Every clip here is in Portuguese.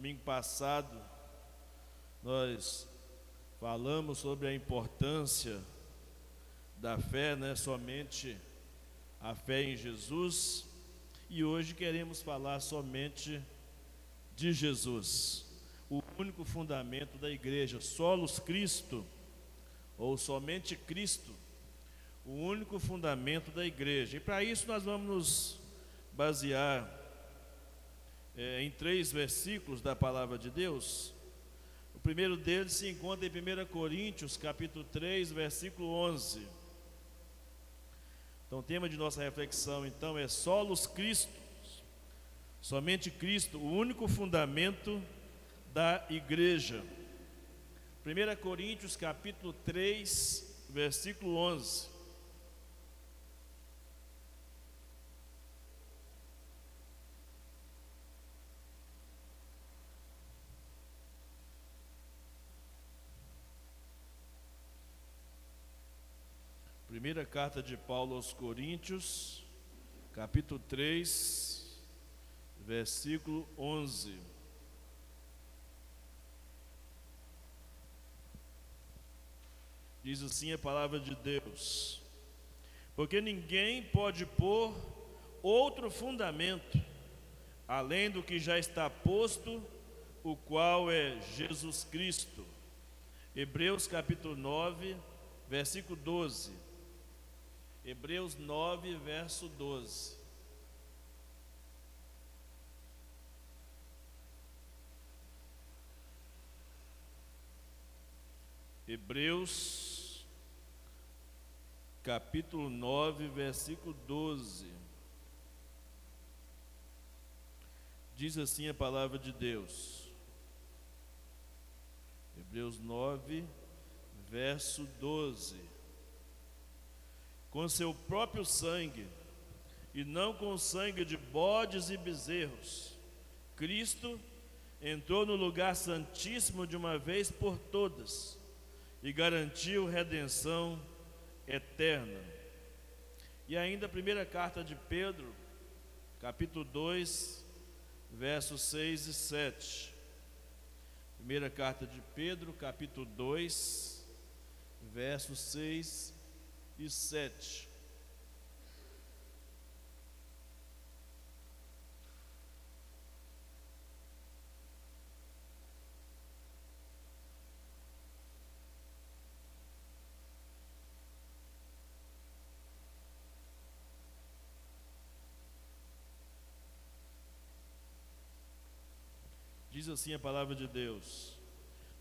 Domingo passado, nós falamos sobre a importância da fé, né? Somente a fé em Jesus. E hoje queremos falar somente de Jesus, o único fundamento da igreja, solos Cristo, ou somente Cristo, o único fundamento da igreja. E para isso nós vamos nos basear é, em três versículos da palavra de Deus. O primeiro deles se encontra em 1 Coríntios, capítulo 3, versículo 11. Então, o tema de nossa reflexão então é solos Cristo, somente Cristo, o único fundamento da igreja. 1 Coríntios capítulo 3, versículo 11. Primeira carta de Paulo aos Coríntios, capítulo 3, versículo 11. Diz assim a palavra de Deus: Porque ninguém pode pôr outro fundamento além do que já está posto, o qual é Jesus Cristo. Hebreus capítulo 9, versículo 12. Hebreus 9, verso 12. Hebreus, capítulo 9, versículo 12. Diz assim a palavra de Deus. Hebreus 9, verso 12 com seu próprio sangue, e não com sangue de bodes e bezerros. Cristo entrou no lugar santíssimo de uma vez por todas e garantiu redenção eterna. E ainda a primeira carta de Pedro, capítulo 2, versos 6 e 7. Primeira carta de Pedro, capítulo 2, versos 6 e sete. Diz assim a palavra de Deus: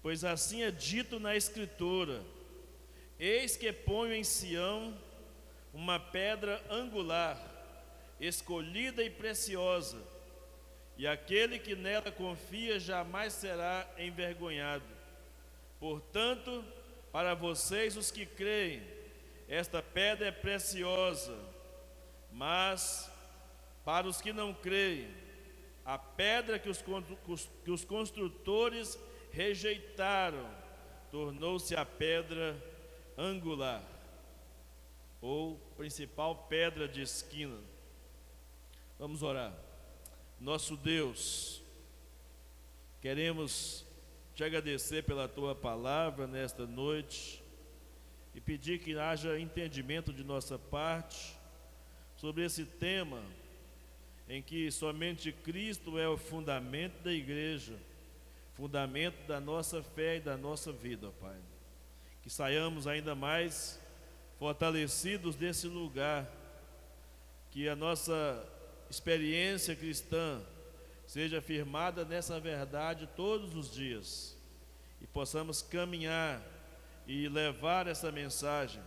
Pois assim é dito na Escritura, Eis que ponho em Sião uma pedra angular, escolhida e preciosa, e aquele que nela confia jamais será envergonhado. Portanto, para vocês os que creem, esta pedra é preciosa, mas para os que não creem, a pedra que os, que os construtores rejeitaram tornou-se a pedra angular, ou principal pedra de esquina. Vamos orar. Nosso Deus, queremos te agradecer pela tua palavra nesta noite e pedir que haja entendimento de nossa parte sobre esse tema em que somente Cristo é o fundamento da igreja, fundamento da nossa fé e da nossa vida, Pai que saiamos ainda mais fortalecidos desse lugar, que a nossa experiência cristã seja firmada nessa verdade todos os dias e possamos caminhar e levar essa mensagem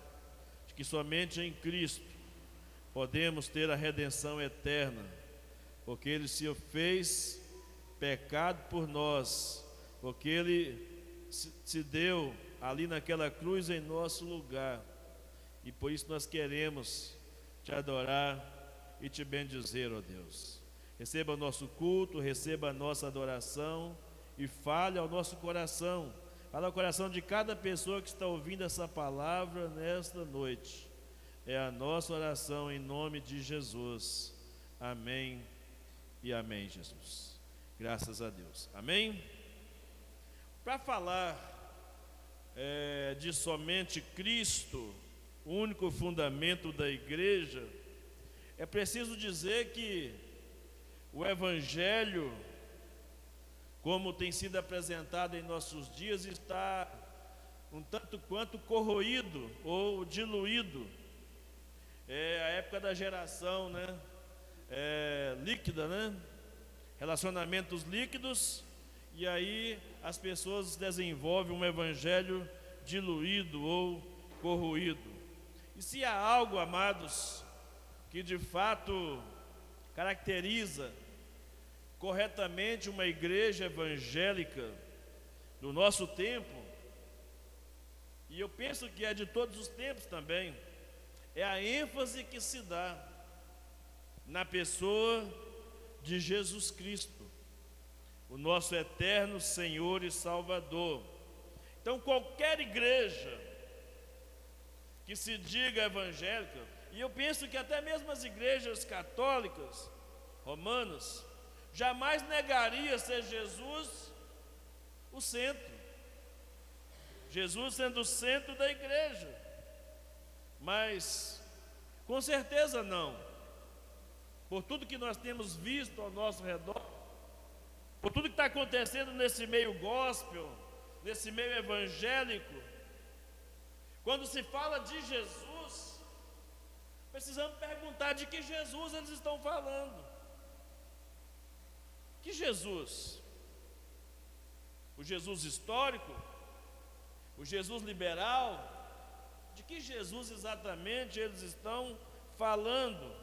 de que somente em Cristo podemos ter a redenção eterna, porque Ele se fez pecado por nós, porque Ele se deu ali naquela cruz em nosso lugar. E por isso nós queremos te adorar e te bendizer, ó Deus. Receba o nosso culto, receba a nossa adoração e fale ao nosso coração, fale ao coração de cada pessoa que está ouvindo essa palavra nesta noite. É a nossa oração em nome de Jesus. Amém e amém, Jesus. Graças a Deus. Amém? Para falar é, de somente Cristo, o único fundamento da igreja, é preciso dizer que o Evangelho, como tem sido apresentado em nossos dias, está um tanto quanto corroído ou diluído. É a época da geração, né? É, líquida, né? Relacionamentos líquidos, e aí as pessoas desenvolvem um evangelho diluído ou corroído. E se há algo, amados, que de fato caracteriza corretamente uma igreja evangélica do nosso tempo, e eu penso que é de todos os tempos também, é a ênfase que se dá na pessoa de Jesus Cristo, o nosso eterno Senhor e Salvador. Então, qualquer igreja que se diga evangélica, e eu penso que até mesmo as igrejas católicas, romanas, jamais negaria ser Jesus o centro. Jesus sendo o centro da igreja. Mas, com certeza não. Por tudo que nós temos visto ao nosso redor, por tudo que está acontecendo nesse meio gospel, nesse meio evangélico, quando se fala de Jesus, precisamos perguntar de que Jesus eles estão falando. Que Jesus? O Jesus histórico? O Jesus liberal? De que Jesus exatamente eles estão falando?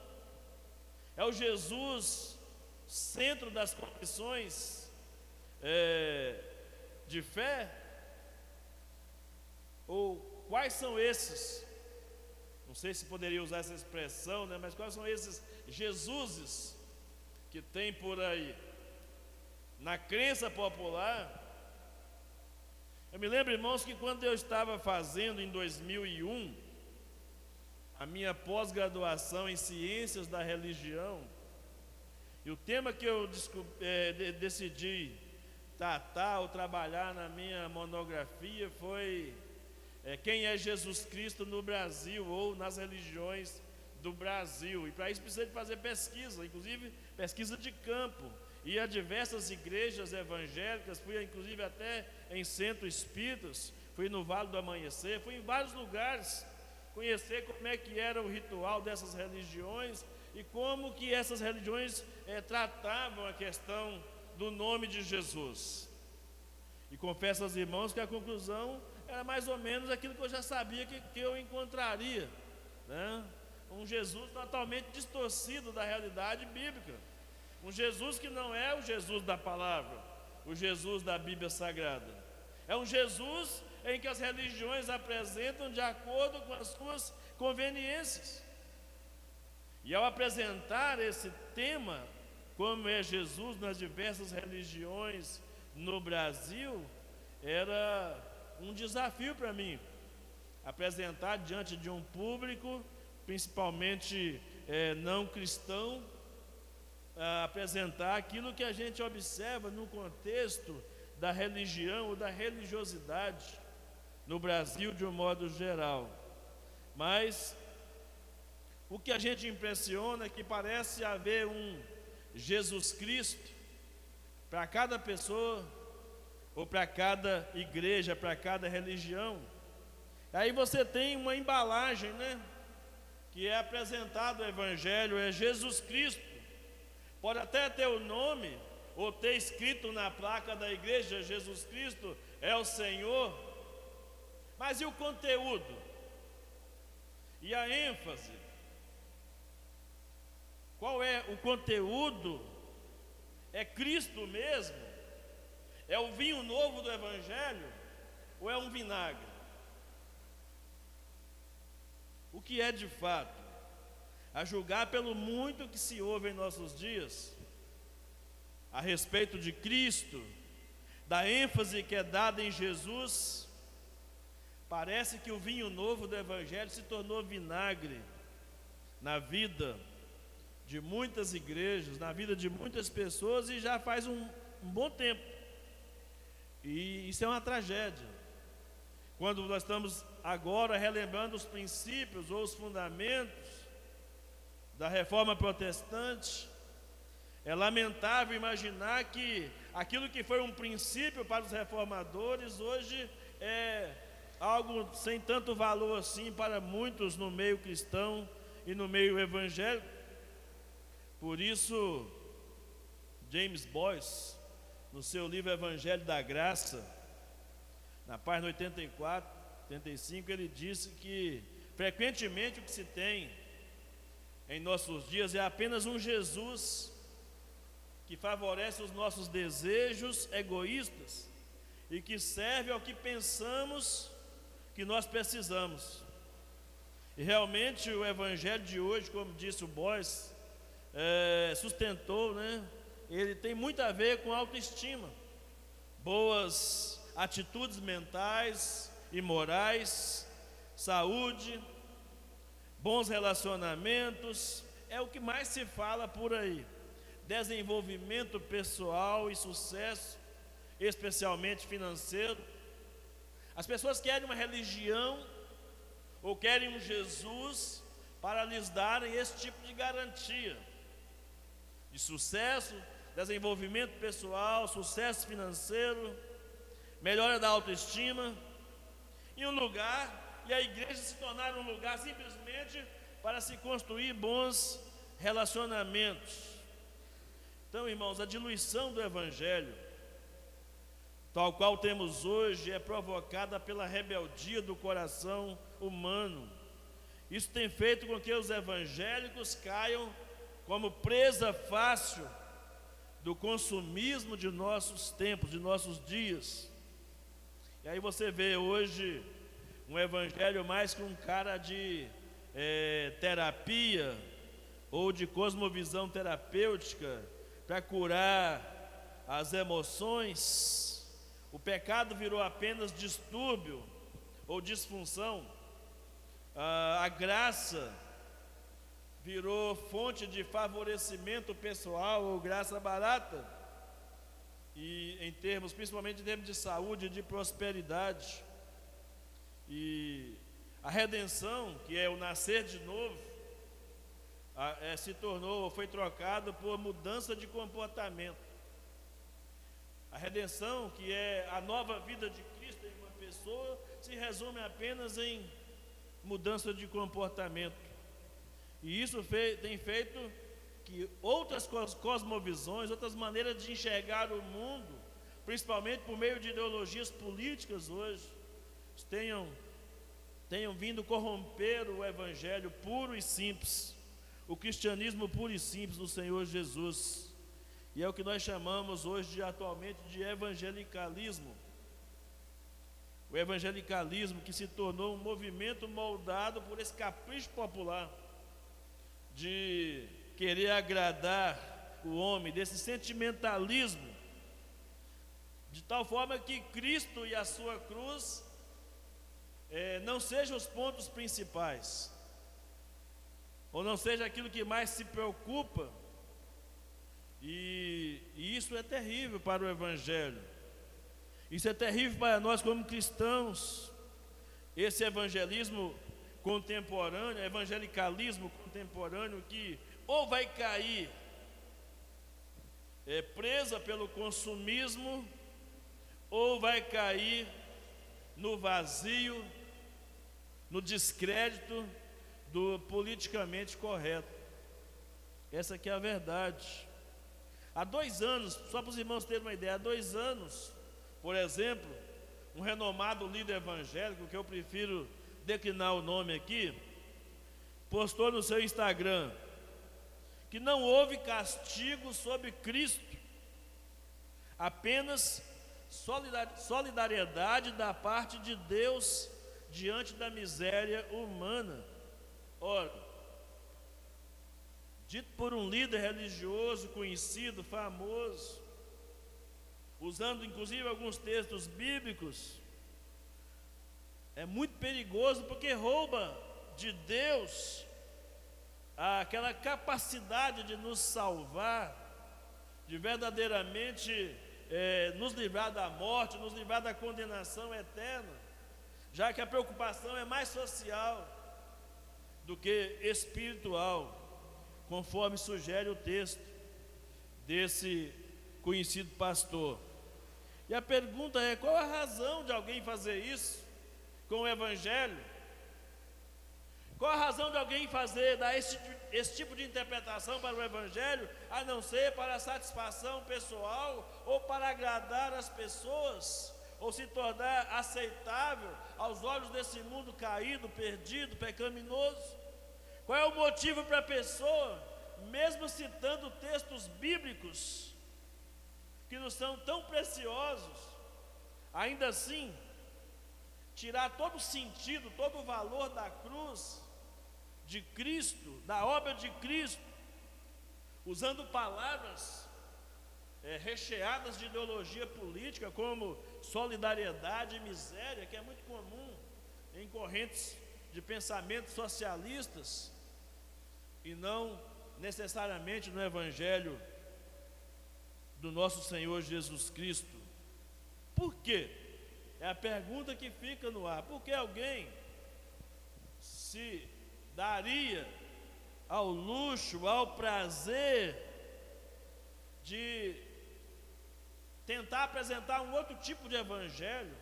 É o Jesus centro das confissões é, de fé? Ou quais são esses? Não sei se poderia usar essa expressão, né? mas quais são esses Jesuses que tem por aí? na crença popular. Eu me lembro, irmãos, que quando eu estava fazendo em 2001 a minha pós-graduação em Ciências da Religião, e o tema que eu é, de, decidi tratar ou trabalhar na minha monografia foi é, quem é Jesus Cristo no Brasil ou nas religiões do Brasil. E para isso precisa de fazer pesquisa, inclusive pesquisa de campo e a diversas igrejas evangélicas, fui inclusive até em centro espíritas, fui no Vale do Amanhecer, fui em vários lugares conhecer como é que era o ritual dessas religiões e como que essas religiões é, tratavam a questão do nome de Jesus. E confesso aos irmãos que a conclusão era mais ou menos aquilo que eu já sabia que, que eu encontraria, né? um Jesus totalmente distorcido da realidade bíblica. Um Jesus que não é o Jesus da palavra, o Jesus da Bíblia Sagrada. É um Jesus em que as religiões apresentam de acordo com as suas conveniências. E ao apresentar esse tema, como é Jesus nas diversas religiões no Brasil, era um desafio para mim apresentar diante de um público, principalmente é, não cristão, apresentar aquilo que a gente observa no contexto da religião ou da religiosidade no Brasil de um modo geral. Mas o que a gente impressiona é que parece haver um Jesus Cristo para cada pessoa ou para cada igreja, para cada religião. Aí você tem uma embalagem, né? Que é apresentado o Evangelho, é Jesus Cristo Pode até ter o nome, ou ter escrito na placa da igreja: Jesus Cristo é o Senhor. Mas e o conteúdo? E a ênfase? Qual é o conteúdo? É Cristo mesmo? É o vinho novo do Evangelho? Ou é um vinagre? O que é de fato? a julgar pelo muito que se ouve em nossos dias a respeito de Cristo, da ênfase que é dada em Jesus, parece que o vinho novo do Evangelho se tornou vinagre na vida de muitas igrejas, na vida de muitas pessoas e já faz um um bom tempo. E isso é uma tragédia. Quando nós estamos agora relembrando os princípios ou os fundamentos da reforma protestante, é lamentável imaginar que aquilo que foi um princípio para os reformadores hoje é algo sem tanto valor assim para muitos no meio cristão e no meio evangélico. Por isso, James Boyce, no seu livro Evangelho da Graça, na página 84, 85, ele disse que frequentemente o que se tem em nossos dias é apenas um Jesus que favorece os nossos desejos egoístas e que serve ao que pensamos que nós precisamos. E realmente o evangelho de hoje, como disse o Boyce, é, sustentou, né? Ele tem muito a ver com autoestima, boas atitudes mentais e morais, saúde, bons relacionamentos, é o que mais se fala por aí desenvolvimento pessoal e sucesso, especialmente financeiro. As pessoas querem uma religião ou querem um Jesus para lhes darem esse tipo de garantia de sucesso, desenvolvimento pessoal, sucesso financeiro, melhora da autoestima, e um lugar, e a igreja se tornar um lugar simplesmente para se construir bons relacionamentos. Então, irmãos, a diluição do Evangelho, tal qual temos hoje, é provocada pela rebeldia do coração humano. Isso tem feito com que os evangélicos caiam como presa fácil do consumismo de nossos tempos, de nossos dias. E aí você vê hoje um evangelho mais que um cara de é, terapia ou de cosmovisão terapêutica para curar as emoções, o pecado virou apenas distúrbio ou disfunção, a graça virou fonte de favorecimento pessoal ou graça barata, e em termos, principalmente em termos de saúde e de prosperidade. E a redenção, que é o nascer de novo, é, se tornou, foi trocado por mudança de comportamento. A redenção, que é a nova vida de Cristo em uma pessoa, se resume apenas em mudança de comportamento. E isso tem feito que outras cosmovisões, outras maneiras de enxergar o mundo, principalmente por meio de ideologias políticas hoje, tenham, tenham vindo corromper o evangelho puro e simples o cristianismo puro e simples do Senhor Jesus. E é o que nós chamamos hoje de, atualmente de evangelicalismo. O evangelicalismo que se tornou um movimento moldado por esse capricho popular de querer agradar o homem, desse sentimentalismo, de tal forma que Cristo e a sua cruz é, não sejam os pontos principais ou não seja aquilo que mais se preocupa. E, e, isso é terrível para o Evangelho. Isso é terrível para nós como cristãos. Esse evangelismo contemporâneo, evangelicalismo contemporâneo, que ou vai cair é, presa pelo consumismo, ou vai cair no vazio, no descrédito do politicamente correto. Essa aqui é a verdade. Há dois anos, só para os irmãos terem uma ideia, há dois anos, por exemplo, um renomado líder evangélico, que eu prefiro declinar o nome aqui, postou no seu Instagram que não houve castigo sobre Cristo, apenas solidariedade da parte de Deus diante da miséria humana. Ora, dito por um líder religioso conhecido, famoso, usando inclusive alguns textos bíblicos, é muito perigoso porque rouba de Deus aquela capacidade de nos salvar, de verdadeiramente é, nos livrar da morte, nos livrar da condenação eterna, já que a preocupação é mais social do que espiritual, conforme sugere o texto desse conhecido pastor. E a pergunta é: qual a razão de alguém fazer isso com o Evangelho? Qual a razão de alguém fazer, dar esse, esse tipo de interpretação para o Evangelho, a não ser para a satisfação pessoal ou para agradar as pessoas, ou se tornar aceitável aos olhos desse mundo caído, perdido, pecaminoso? Qual é o motivo para a pessoa, mesmo citando textos bíblicos, que nos são tão preciosos, ainda assim, tirar todo o sentido, todo o valor da cruz de Cristo, da obra de Cristo, usando palavras é, recheadas de ideologia política, como solidariedade e miséria, que é muito comum em correntes de pensamentos socialistas, e não necessariamente no Evangelho do nosso Senhor Jesus Cristo. Por quê? É a pergunta que fica no ar. Por que alguém se daria ao luxo, ao prazer de tentar apresentar um outro tipo de evangelho,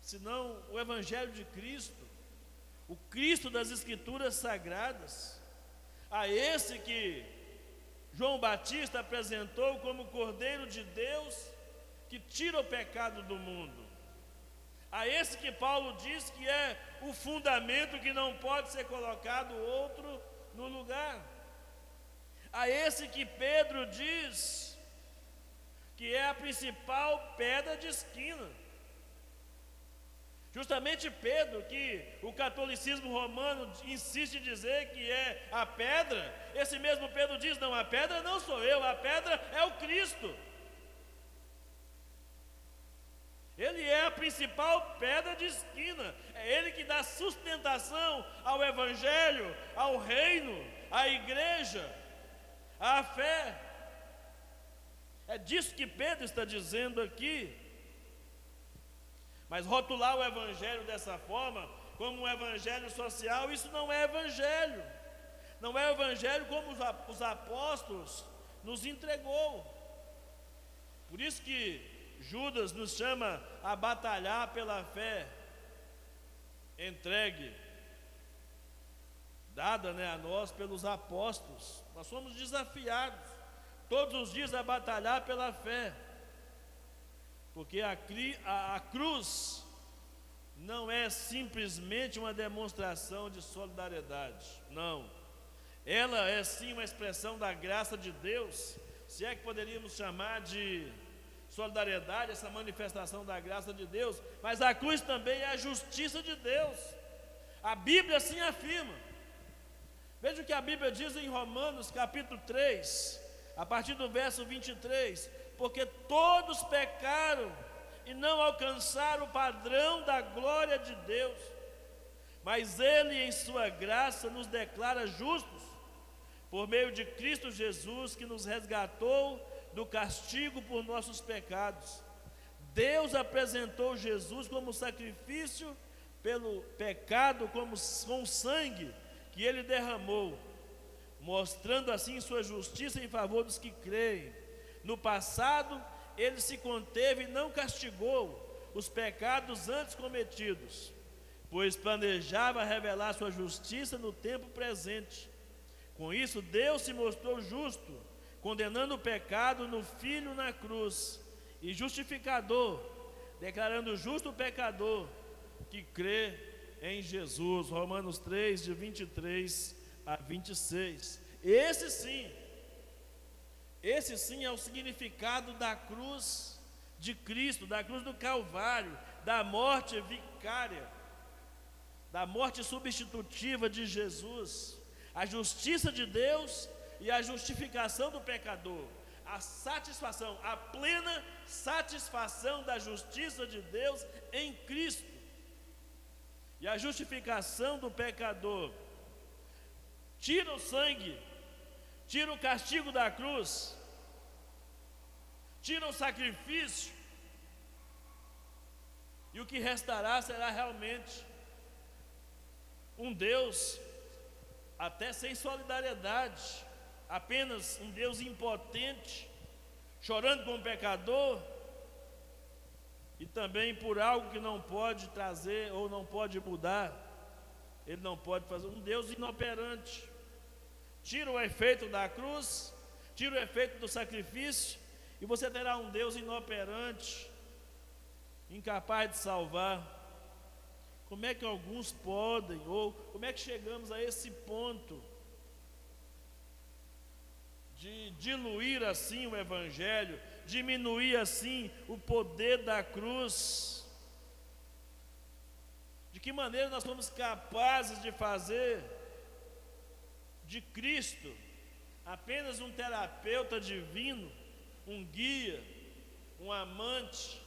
senão o evangelho de Cristo, o Cristo das Escrituras Sagradas, a esse que João Batista apresentou como Cordeiro de Deus que tira o pecado do mundo. A esse que Paulo diz que é o fundamento que não pode ser colocado outro no lugar. A esse que Pedro diz que é a principal pedra de esquina. Justamente Pedro, que o catolicismo romano insiste em dizer que é a pedra, esse mesmo Pedro diz: não, a pedra não sou eu, a pedra é o Cristo. Ele é a principal pedra de esquina, é ele que dá sustentação ao Evangelho, ao reino, à igreja, à fé. É disso que Pedro está dizendo aqui. Mas rotular o evangelho dessa forma, como um evangelho social, isso não é evangelho. Não é evangelho como os apóstolos nos entregou. Por isso que Judas nos chama a batalhar pela fé entregue, dada né, a nós pelos apóstolos. Nós somos desafiados todos os dias a batalhar pela fé. Porque a, a, a cruz não é simplesmente uma demonstração de solidariedade, não. Ela é sim uma expressão da graça de Deus, se é que poderíamos chamar de solidariedade, essa manifestação da graça de Deus, mas a cruz também é a justiça de Deus. A Bíblia assim afirma. Veja o que a Bíblia diz em Romanos capítulo 3, a partir do verso 23 porque todos pecaram e não alcançaram o padrão da glória de Deus. Mas Ele, em Sua graça, nos declara justos, por meio de Cristo Jesus, que nos resgatou do castigo por nossos pecados. Deus apresentou Jesus como sacrifício pelo pecado, como com sangue que Ele derramou, mostrando assim Sua justiça em favor dos que creem. No passado, ele se conteve e não castigou os pecados antes cometidos, pois planejava revelar sua justiça no tempo presente. Com isso, Deus se mostrou justo, condenando o pecado no Filho na cruz, e justificador, declarando justo o pecador que crê em Jesus. Romanos 3, de 23 a 26. Esse sim esse sim é o significado da cruz de Cristo, da cruz do Calvário, da morte vicária, da morte substitutiva de Jesus, a justiça de Deus e a justificação do pecador, a satisfação, a plena satisfação da justiça de Deus em Cristo, e a justificação do pecador. Tira o sangue tira o castigo da cruz, tira o sacrifício, e o que restará será realmente um Deus até sem solidariedade, apenas um Deus impotente, chorando com o pecador, e também por algo que não pode trazer ou não pode mudar, ele não pode fazer, um Deus inoperante. Tira o efeito da cruz, tira o efeito do sacrifício, e você terá um Deus inoperante, incapaz de salvar. Como é que alguns podem, ou como é que chegamos a esse ponto de diluir assim o Evangelho, diminuir assim o poder da cruz? De que maneira nós somos capazes de fazer de Cristo apenas um terapeuta divino, um guia, um amante?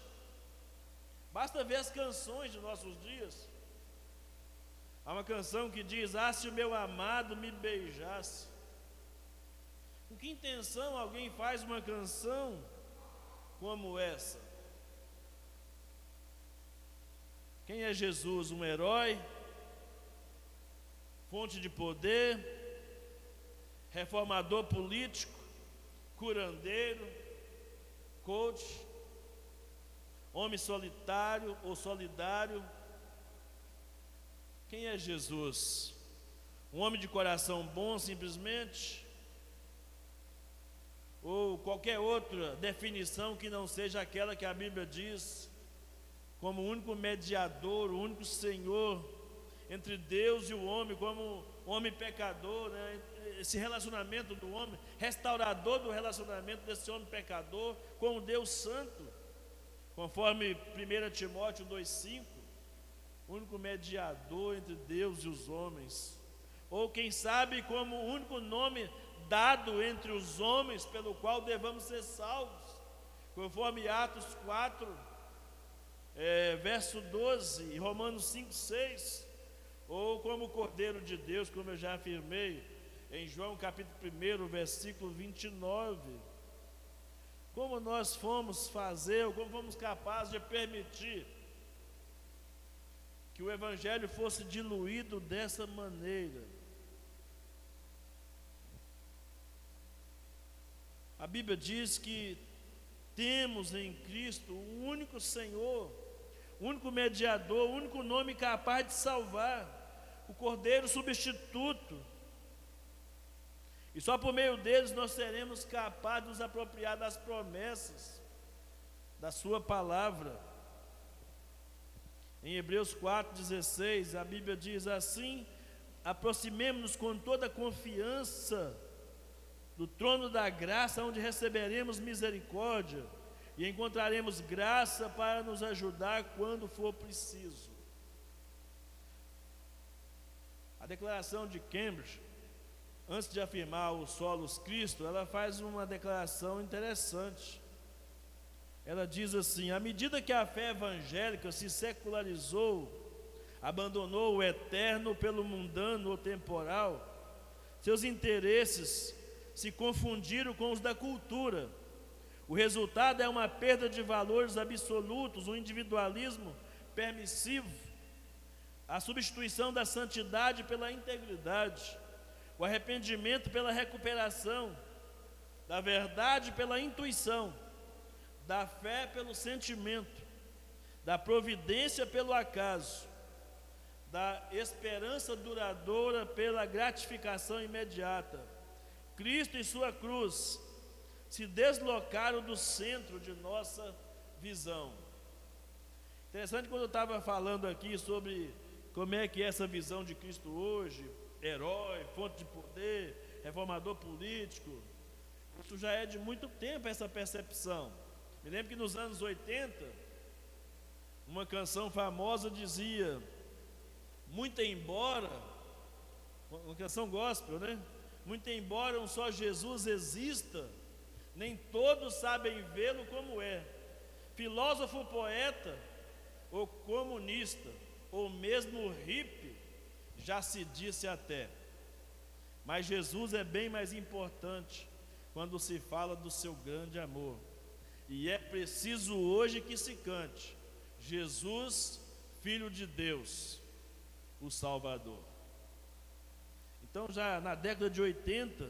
Basta ver as canções de nossos dias. Há uma canção que diz: Ah, se o meu amado me beijasse. Com que intenção alguém faz uma canção como essa? Quem é Jesus? Um herói? Fonte de poder? Reformador político? Curandeiro? Coach? Homem solitário ou solidário? Quem é Jesus? Um homem de coração bom, simplesmente? Ou qualquer outra definição que não seja aquela que a Bíblia diz, como único mediador, o único Senhor entre Deus e o homem, como homem pecador, né? esse relacionamento do homem, restaurador do relacionamento desse homem pecador com o Deus Santo, conforme 1 Timóteo 2,5 único mediador entre Deus e os homens. Ou quem sabe, como o único nome dado entre os homens pelo qual devamos ser salvos, conforme Atos 4, é, verso 12, e Romanos 5, 6, ou como Cordeiro de Deus, como eu já afirmei, em João capítulo 1, versículo 29. Como nós fomos fazer, ou como fomos capazes de permitir que o Evangelho fosse diluído dessa maneira. A Bíblia diz que temos em Cristo o único Senhor, o único mediador, o único nome capaz de salvar, o Cordeiro substituto. E só por meio deles nós seremos capazes de nos apropriar das promessas da Sua palavra. Em Hebreus 4,16, a Bíblia diz assim: aproximemos-nos com toda confiança do trono da graça, onde receberemos misericórdia e encontraremos graça para nos ajudar quando for preciso. A declaração de Cambridge, antes de afirmar o solos Cristo, ela faz uma declaração interessante. Ela diz assim: à medida que a fé evangélica se secularizou, abandonou o eterno pelo mundano ou temporal, seus interesses se confundiram com os da cultura. O resultado é uma perda de valores absolutos, um individualismo permissivo, a substituição da santidade pela integridade, o arrependimento pela recuperação, da verdade pela intuição da fé pelo sentimento, da providência pelo acaso, da esperança duradoura pela gratificação imediata. Cristo e Sua cruz se deslocaram do centro de nossa visão. Interessante quando eu estava falando aqui sobre como é que é essa visão de Cristo hoje, herói, fonte de poder, reformador político. Isso já é de muito tempo essa percepção. Me lembro que nos anos 80, uma canção famosa dizia: Muito embora, uma canção gospel, né? Muito embora um só Jesus exista, nem todos sabem vê-lo como é. Filósofo, poeta, ou comunista, ou mesmo hippie, já se disse até. Mas Jesus é bem mais importante quando se fala do seu grande amor. E é preciso hoje que se cante: Jesus, Filho de Deus, o Salvador. Então, já na década de 80,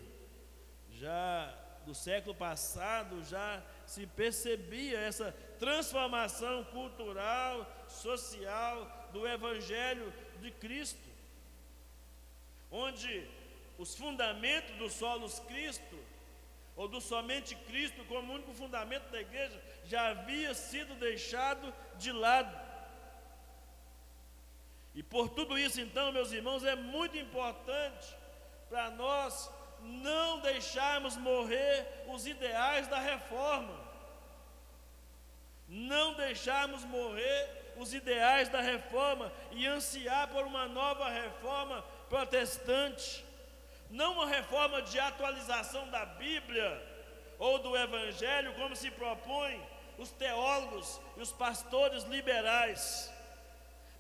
já do século passado, já se percebia essa transformação cultural, social do Evangelho de Cristo, onde os fundamentos do solos Cristo, ou do somente Cristo como único fundamento da igreja, já havia sido deixado de lado. E por tudo isso, então, meus irmãos, é muito importante para nós não deixarmos morrer os ideais da reforma, não deixarmos morrer os ideais da reforma e ansiar por uma nova reforma protestante. Não uma reforma de atualização da Bíblia ou do Evangelho, como se propõem os teólogos e os pastores liberais,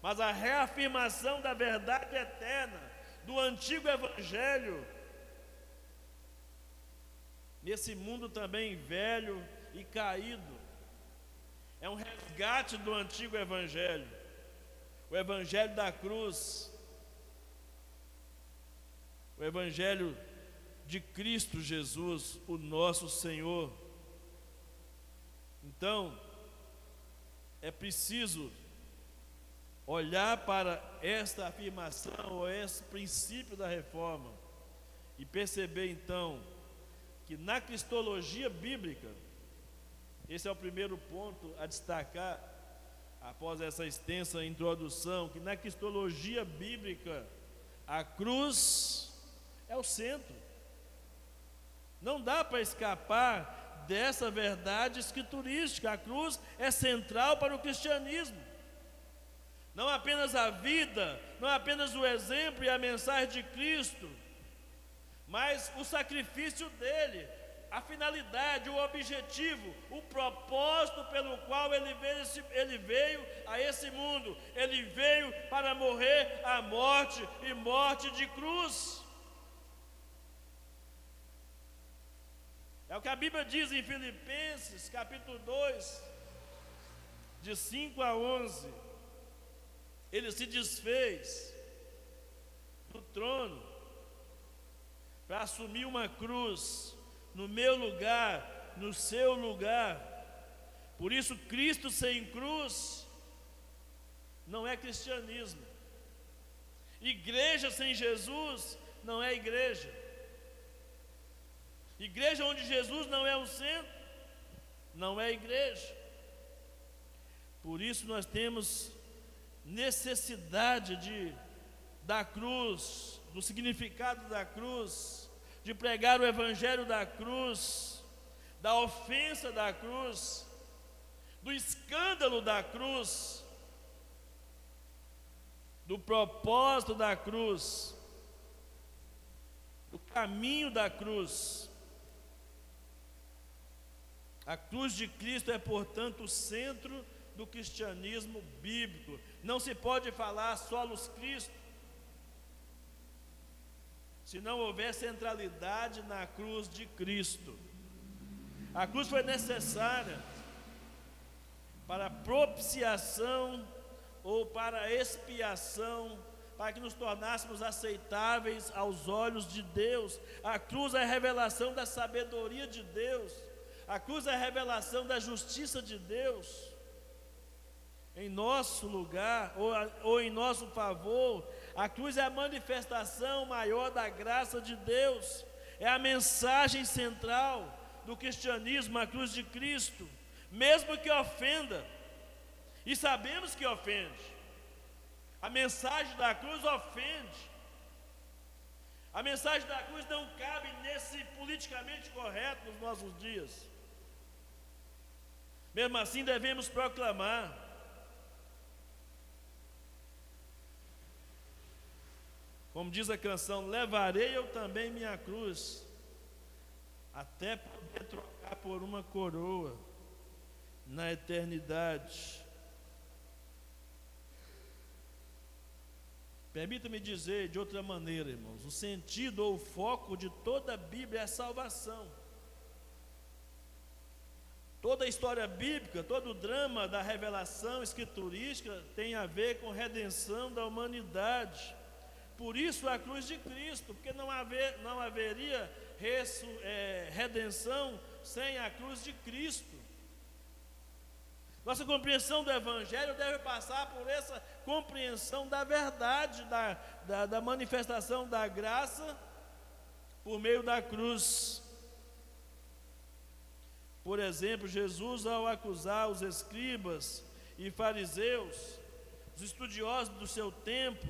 mas a reafirmação da verdade eterna do antigo Evangelho, nesse mundo também velho e caído. É um resgate do antigo Evangelho, o Evangelho da cruz, o Evangelho de Cristo Jesus, o nosso Senhor. Então, é preciso olhar para esta afirmação, ou esse princípio da reforma, e perceber então que na cristologia bíblica, esse é o primeiro ponto a destacar, após essa extensa introdução, que na cristologia bíblica, a cruz é o centro. Não dá para escapar dessa verdade escriturística. A cruz é central para o cristianismo. Não apenas a vida, não apenas o exemplo e a mensagem de Cristo, mas o sacrifício dele, a finalidade, o objetivo, o propósito pelo qual ele veio, ele veio a esse mundo. Ele veio para morrer a morte e morte de cruz. É o que a Bíblia diz em Filipenses, capítulo 2, de 5 a 11. Ele se desfez do trono para assumir uma cruz no meu lugar, no seu lugar. Por isso, Cristo sem cruz não é cristianismo. Igreja sem Jesus não é igreja. Igreja onde Jesus não é o centro, não é igreja. Por isso nós temos necessidade de da cruz, do significado da cruz, de pregar o evangelho da cruz, da ofensa da cruz, do escândalo da cruz, do propósito da cruz, do caminho da cruz. A cruz de Cristo é, portanto, o centro do cristianismo bíblico. Não se pode falar solos Cristo se não houver centralidade na cruz de Cristo. A cruz foi necessária para propiciação ou para expiação, para que nos tornássemos aceitáveis aos olhos de Deus. A cruz é a revelação da sabedoria de Deus. A cruz é a revelação da justiça de Deus em nosso lugar ou, ou em nosso favor. A cruz é a manifestação maior da graça de Deus, é a mensagem central do cristianismo, a cruz de Cristo, mesmo que ofenda, e sabemos que ofende. A mensagem da cruz ofende. A mensagem da cruz não cabe nesse politicamente correto nos nossos dias. Mesmo assim, devemos proclamar. Como diz a canção, levarei eu também minha cruz, até poder trocar por uma coroa na eternidade. Permita-me dizer de outra maneira, irmãos, o sentido ou o foco de toda a Bíblia é a salvação. Toda a história bíblica, todo o drama da revelação escriturística tem a ver com redenção da humanidade. Por isso a cruz de Cristo, porque não, haver, não haveria resu, é, redenção sem a cruz de Cristo. Nossa compreensão do Evangelho deve passar por essa compreensão da verdade, da, da, da manifestação da graça por meio da cruz. Por exemplo, Jesus, ao acusar os escribas e fariseus, os estudiosos do seu tempo,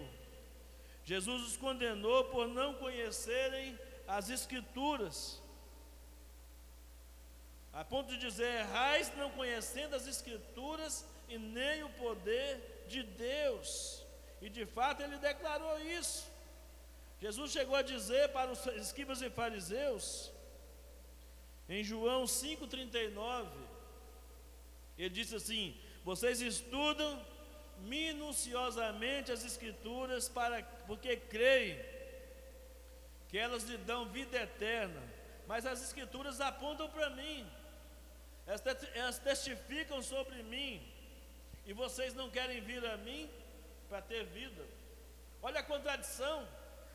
Jesus os condenou por não conhecerem as Escrituras, a ponto de dizer: errais não conhecendo as Escrituras e nem o poder de Deus. E de fato ele declarou isso. Jesus chegou a dizer para os escribas e fariseus, em João 5,39, ele disse assim: Vocês estudam minuciosamente as Escrituras para, porque creem que elas lhe dão vida eterna, mas as Escrituras apontam para mim, elas testificam sobre mim, e vocês não querem vir a mim para ter vida. Olha a contradição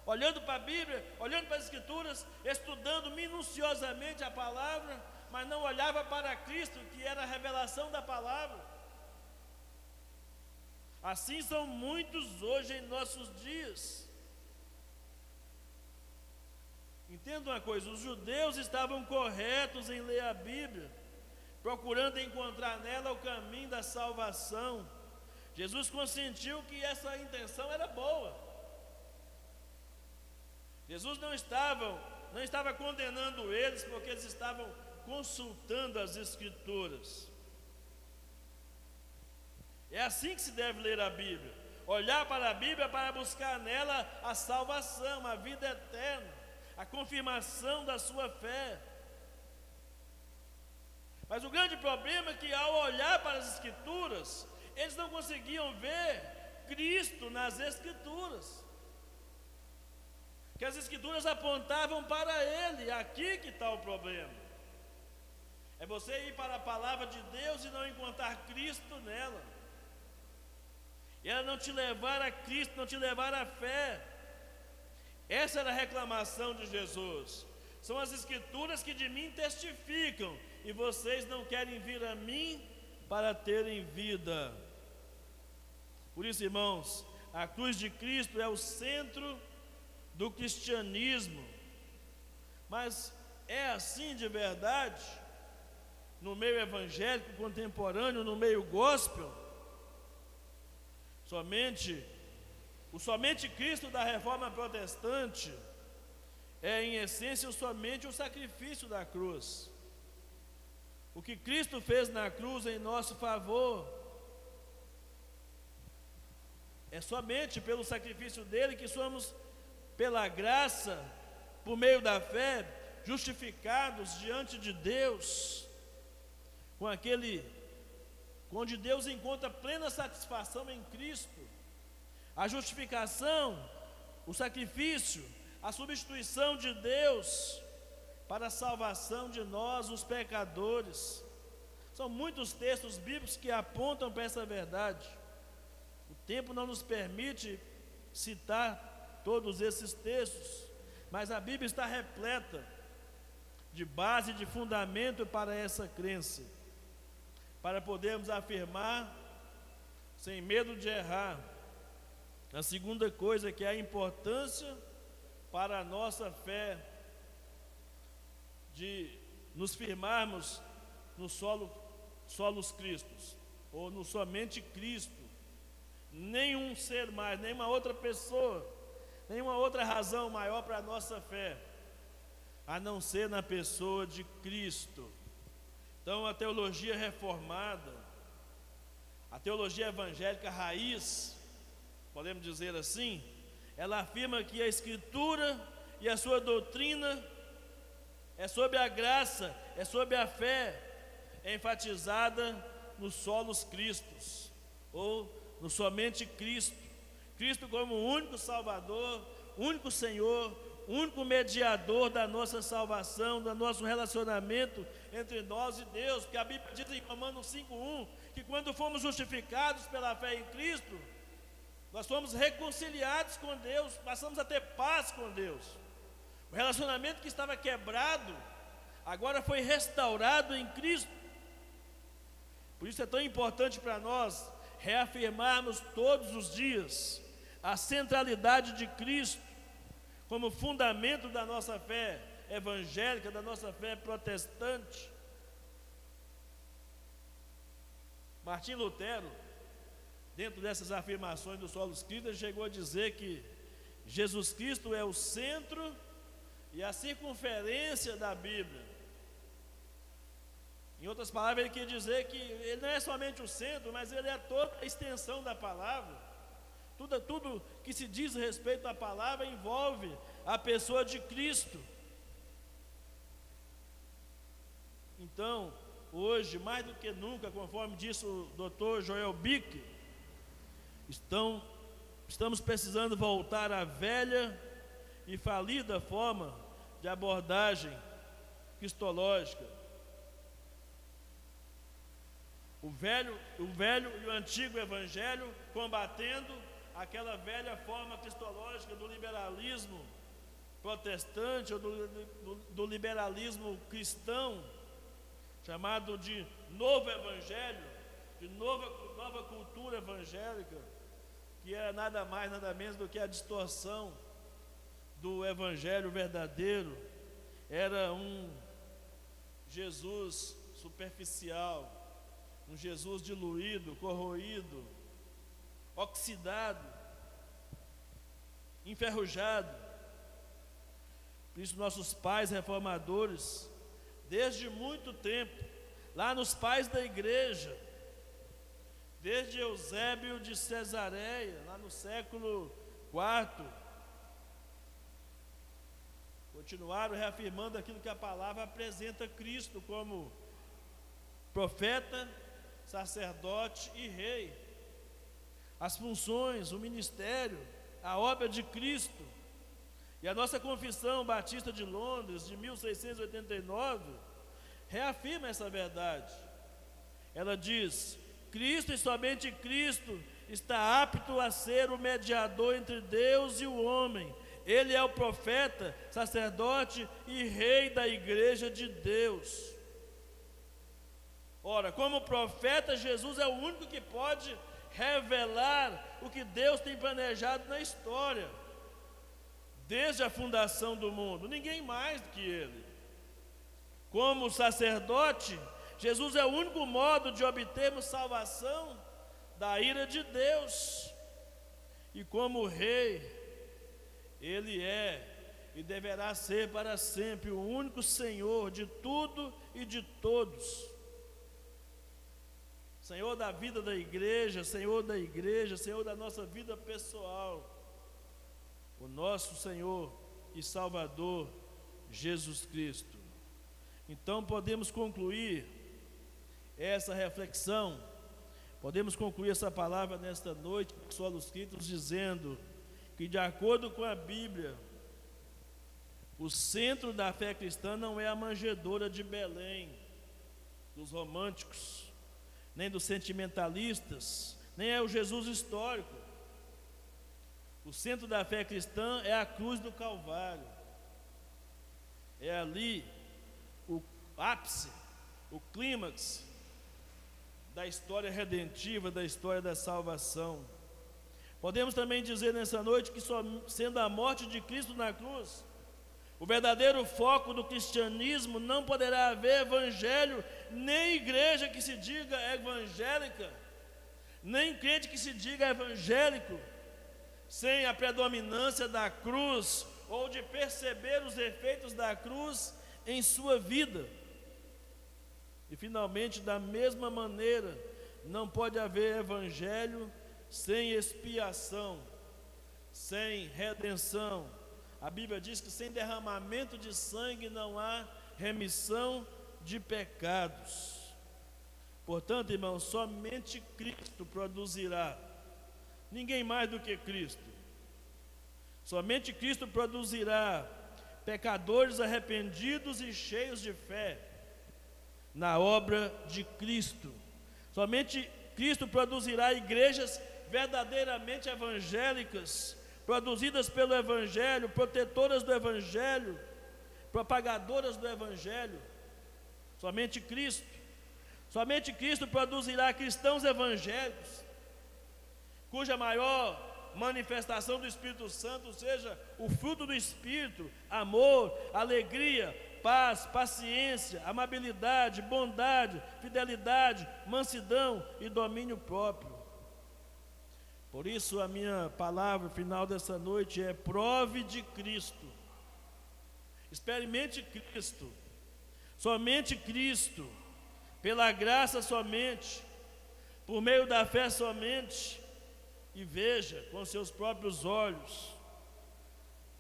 olhando para a Bíblia, olhando para as Escrituras, estudando minuciosamente a palavra, mas não olhava para Cristo, que era a revelação da palavra. Assim são muitos hoje em nossos dias. Entenda uma coisa: os judeus estavam corretos em ler a Bíblia, procurando encontrar nela o caminho da salvação. Jesus consentiu que essa intenção era boa. Jesus não estava, não estava condenando eles porque eles estavam consultando as escrituras. É assim que se deve ler a Bíblia. Olhar para a Bíblia para buscar nela a salvação, a vida eterna, a confirmação da sua fé. Mas o grande problema é que ao olhar para as Escrituras, eles não conseguiam ver Cristo nas Escrituras que as escrituras apontavam para ele, aqui que está o problema. É você ir para a palavra de Deus e não encontrar Cristo nela. Ela não te levar a Cristo, não te levar à fé. Essa era a reclamação de Jesus. São as escrituras que de mim testificam, e vocês não querem vir a mim para terem vida. Por isso, irmãos, a cruz de Cristo é o centro do cristianismo. Mas é assim de verdade? No meio evangélico contemporâneo, no meio gospel? Somente o somente Cristo da reforma protestante é em essência somente o sacrifício da cruz. O que Cristo fez na cruz em nosso favor é somente pelo sacrifício dele que somos pela graça, por meio da fé, justificados diante de Deus, com aquele, onde Deus encontra plena satisfação em Cristo. A justificação, o sacrifício, a substituição de Deus para a salvação de nós, os pecadores. São muitos textos bíblicos que apontam para essa verdade. O tempo não nos permite citar todos esses textos, mas a Bíblia está repleta de base, de fundamento para essa crença, para podermos afirmar, sem medo de errar, a segunda coisa que é a importância para a nossa fé de nos firmarmos no solo, solos Cristos, ou no somente Cristo, nenhum ser mais, nenhuma outra pessoa nenhuma outra razão maior para a nossa fé, a não ser na pessoa de Cristo. Então, a teologia reformada, a teologia evangélica raiz, podemos dizer assim, ela afirma que a Escritura e a sua doutrina é sobre a graça, é sobre a fé, é enfatizada nos solos Cristos, ou no somente Cristo. Cristo como único Salvador, único Senhor, único mediador da nossa salvação, do nosso relacionamento entre nós e Deus, porque a Bíblia diz em Romanos 5:1 que quando fomos justificados pela fé em Cristo, nós fomos reconciliados com Deus, passamos a ter paz com Deus. O relacionamento que estava quebrado, agora foi restaurado em Cristo. Por isso é tão importante para nós reafirmarmos todos os dias a centralidade de Cristo como fundamento da nossa fé evangélica, da nossa fé protestante. Martim Lutero, dentro dessas afirmações do Solos Cristo, chegou a dizer que Jesus Cristo é o centro e a circunferência da Bíblia. Em outras palavras, ele quer dizer que ele não é somente o centro, mas ele é toda a extensão da palavra. Tudo, tudo que se diz respeito à palavra envolve a pessoa de Cristo. Então, hoje, mais do que nunca, conforme disse o doutor Joel Bick, estão, estamos precisando voltar à velha e falida forma de abordagem cristológica. O velho, o velho e o antigo evangelho combatendo aquela velha forma cristológica do liberalismo protestante ou do, do, do liberalismo cristão, chamado de novo evangelho, de nova, nova cultura evangélica, que é nada mais, nada menos do que a distorção do evangelho verdadeiro. Era um Jesus superficial, um Jesus diluído, corroído, oxidado, enferrujado. Por isso, nossos pais reformadores, desde muito tempo, lá nos pais da igreja, desde Eusébio de Cesareia, lá no século IV, continuaram reafirmando aquilo que a palavra apresenta Cristo como profeta, sacerdote e rei as funções, o ministério, a obra de Cristo. E a nossa confissão batista de Londres, de 1689, reafirma essa verdade. Ela diz: Cristo e somente Cristo está apto a ser o mediador entre Deus e o homem. Ele é o profeta, sacerdote e rei da igreja de Deus. Ora, como profeta, Jesus é o único que pode revelar o que Deus tem planejado na história, desde a fundação do mundo, ninguém mais do que Ele. Como sacerdote, Jesus é o único modo de obtermos salvação da ira de Deus, e como Rei, Ele é e deverá ser para sempre o único Senhor de tudo e de todos. Senhor da vida da igreja, Senhor da igreja, Senhor da nossa vida pessoal, o nosso Senhor e Salvador Jesus Cristo. Então podemos concluir essa reflexão, podemos concluir essa palavra nesta noite, solos escritos, dizendo que, de acordo com a Bíblia, o centro da fé cristã não é a manjedoura de Belém, dos românticos, nem dos sentimentalistas, nem é o Jesus histórico. O centro da fé cristã é a cruz do Calvário. É ali o ápice, o clímax da história redentiva, da história da salvação. Podemos também dizer nessa noite que só sendo a morte de Cristo na cruz, o verdadeiro foco do cristianismo não poderá haver evangelho, nem igreja que se diga evangélica, nem crente que se diga evangélico, sem a predominância da cruz ou de perceber os efeitos da cruz em sua vida. E finalmente, da mesma maneira, não pode haver evangelho sem expiação, sem redenção a Bíblia diz que sem derramamento de sangue não há remissão de pecados. Portanto, irmão, somente Cristo produzirá, ninguém mais do que Cristo. Somente Cristo produzirá pecadores arrependidos e cheios de fé na obra de Cristo. Somente Cristo produzirá igrejas verdadeiramente evangélicas, produzidas pelo Evangelho, protetoras do Evangelho, propagadoras do Evangelho. Somente Cristo. Somente Cristo produzirá cristãos evangélicos, cuja maior manifestação do Espírito Santo seja o fruto do Espírito, amor, alegria, paz, paciência, amabilidade, bondade, fidelidade, mansidão e domínio próprio. Por isso, a minha palavra final dessa noite é: prove de Cristo, experimente Cristo, somente Cristo, pela graça somente, por meio da fé somente. E veja com seus próprios olhos.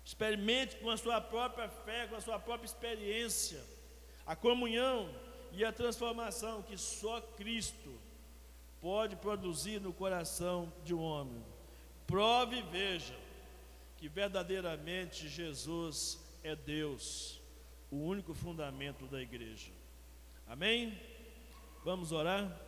Experimente com a sua própria fé, com a sua própria experiência, a comunhão e a transformação que só Cristo pode produzir no coração de um homem. Prove e veja que verdadeiramente Jesus é Deus, o único fundamento da igreja. Amém? Vamos orar?